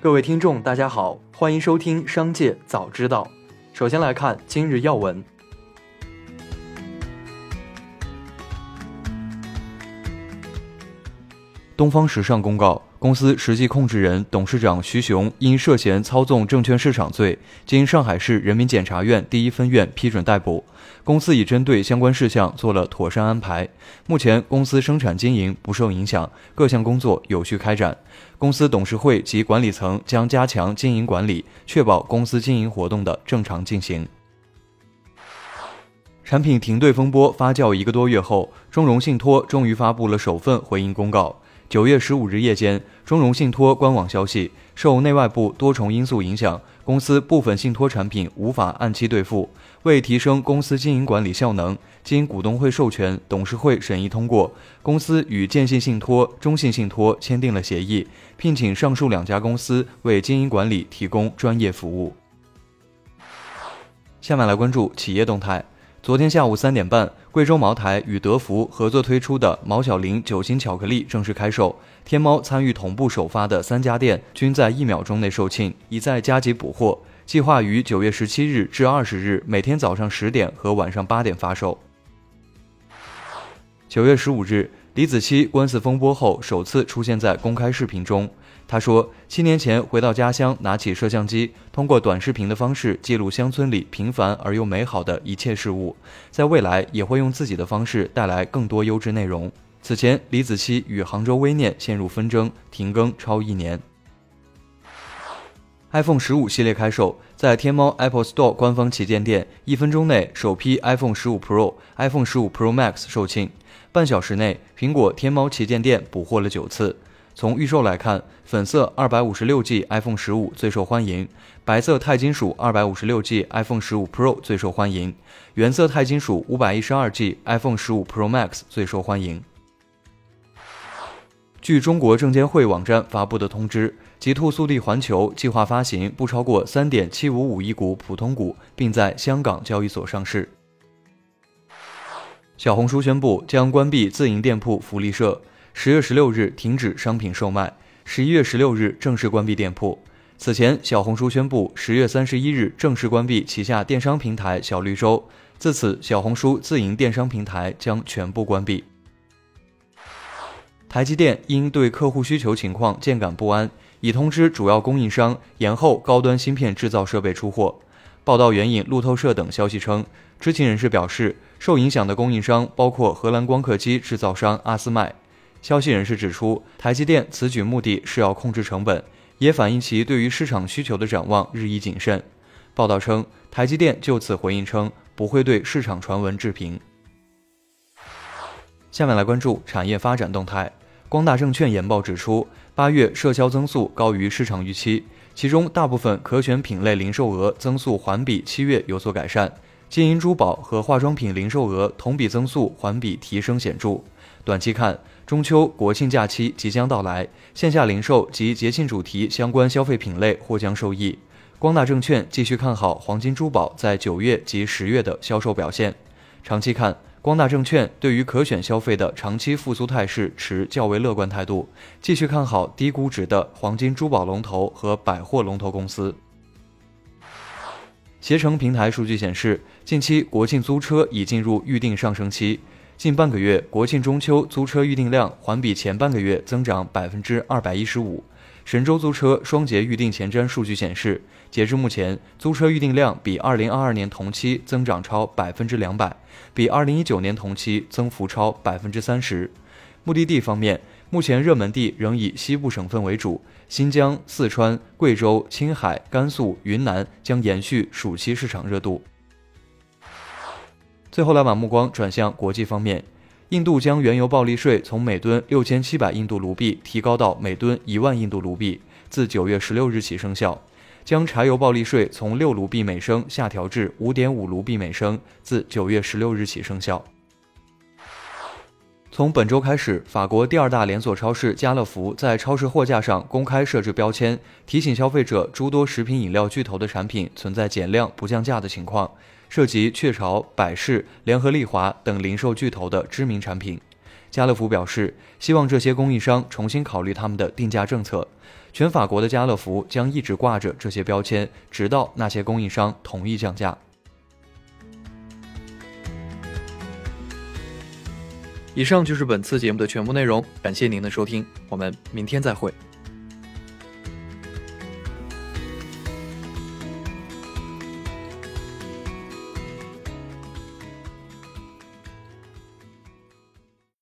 各位听众，大家好，欢迎收听《商界早知道》。首先来看今日要闻。东方时尚公告，公司实际控制人、董事长徐雄因涉嫌操纵证券市场罪，经上海市人民检察院第一分院批准逮捕。公司已针对相关事项做了妥善安排，目前公司生产经营不受影响，各项工作有序开展。公司董事会及管理层将加强经营管理，确保公司经营活动的正常进行。产品停兑风波发酵一个多月后，中融信托终于发布了首份回应公告。九月十五日夜间，中融信托官网消息，受内外部多重因素影响，公司部分信托产品无法按期兑付。为提升公司经营管理效能，经股东会授权、董事会审议通过，公司与建信信托、中信信托签订了协议，聘请上述两家公司为经营管理提供专业服务。下面来关注企业动态。昨天下午三点半，贵州茅台与德芙合作推出的毛小玲酒心巧克力正式开售。天猫参与同步首发的三家店均在一秒钟内售罄，已在加急补货，计划于九月十七日至二十日每天早上十点和晚上八点发售。九月十五日。李子柒官司风波后，首次出现在公开视频中。他说，七年前回到家乡，拿起摄像机，通过短视频的方式记录乡村里平凡而又美好的一切事物。在未来，也会用自己的方式带来更多优质内容。此前，李子柒与杭州微念陷入纷争，停更超一年。iPhone 十五系列开售，在天猫 Apple Store 官方旗舰店，一分钟内首批 iPhone 十五 Pro、iPhone 十五 Pro Max 售罄。半小时内，苹果天猫旗舰店补货了九次。从预售来看，粉色二百五十六 G iPhone 十五最受欢迎，白色钛金属二百五十六 G iPhone 十五 Pro 最受欢迎，原色钛金属五百一十二 G iPhone 十五 Pro Max 最受欢迎。据中国证监会网站发布的通知，极兔速递环球计划发行不超过三点七五五亿股普通股，并在香港交易所上市。小红书宣布将关闭自营店铺福利社，十月十六日停止商品售卖，十一月十六日正式关闭店铺。此前，小红书宣布十月三十一日正式关闭旗下电商平台小绿洲，自此，小红书自营电商平台将全部关闭。台积电因对客户需求情况渐感不安，已通知主要供应商延后高端芯片制造设备出货。报道援引路透社等消息称，知情人士表示，受影响的供应商包括荷兰光刻机制造商阿斯麦。消息人士指出，台积电此举目的是要控制成本，也反映其对于市场需求的展望日益谨慎。报道称，台积电就此回应称，不会对市场传闻置评。下面来关注产业发展动态。光大证券研报指出，八月社销增速高于市场预期。其中大部分可选品类零售额增速环比七月有所改善，金银珠宝和化妆品零售额同比增速环比提升显著。短期看，中秋国庆假期即将到来，线下零售及节庆主题相关消费品类或将受益。光大证券继续看好黄金珠宝在九月及十月的销售表现。长期看。光大证券对于可选消费的长期复苏态势持较为乐观态度，继续看好低估值的黄金珠宝龙头和百货龙头公司。携程平台数据显示，近期国庆租车已进入预订上升期，近半个月国庆中秋租车预订量环比前半个月增长百分之二百一十五。神州租车双节预订前瞻数据显示，截至目前，租车预订量比二零二二年同期增长超百分之两百，比二零一九年同期增幅超百分之三十。目的地方面，目前热门地仍以西部省份为主，新疆、四川、贵州、青海、甘肃、云南将延续暑期市场热度。最后来把目光转向国际方面。印度将原油暴利税从每吨六千七百印度卢币提高到每吨一万印度卢币，自九月十六日起生效；将柴油暴利税从六卢币每升下调至五点五卢币每升，自九月十六日起生效。从本周开始，法国第二大连锁超市家乐福在超市货架上公开设置标签，提醒消费者诸多食品饮料巨头的产品存在减量不降价的情况。涉及雀巢、百事、联合利华等零售巨头的知名产品。家乐福表示，希望这些供应商重新考虑他们的定价政策。全法国的家乐福将一直挂着这些标签，直到那些供应商同意降价。以上就是本次节目的全部内容，感谢您的收听，我们明天再会。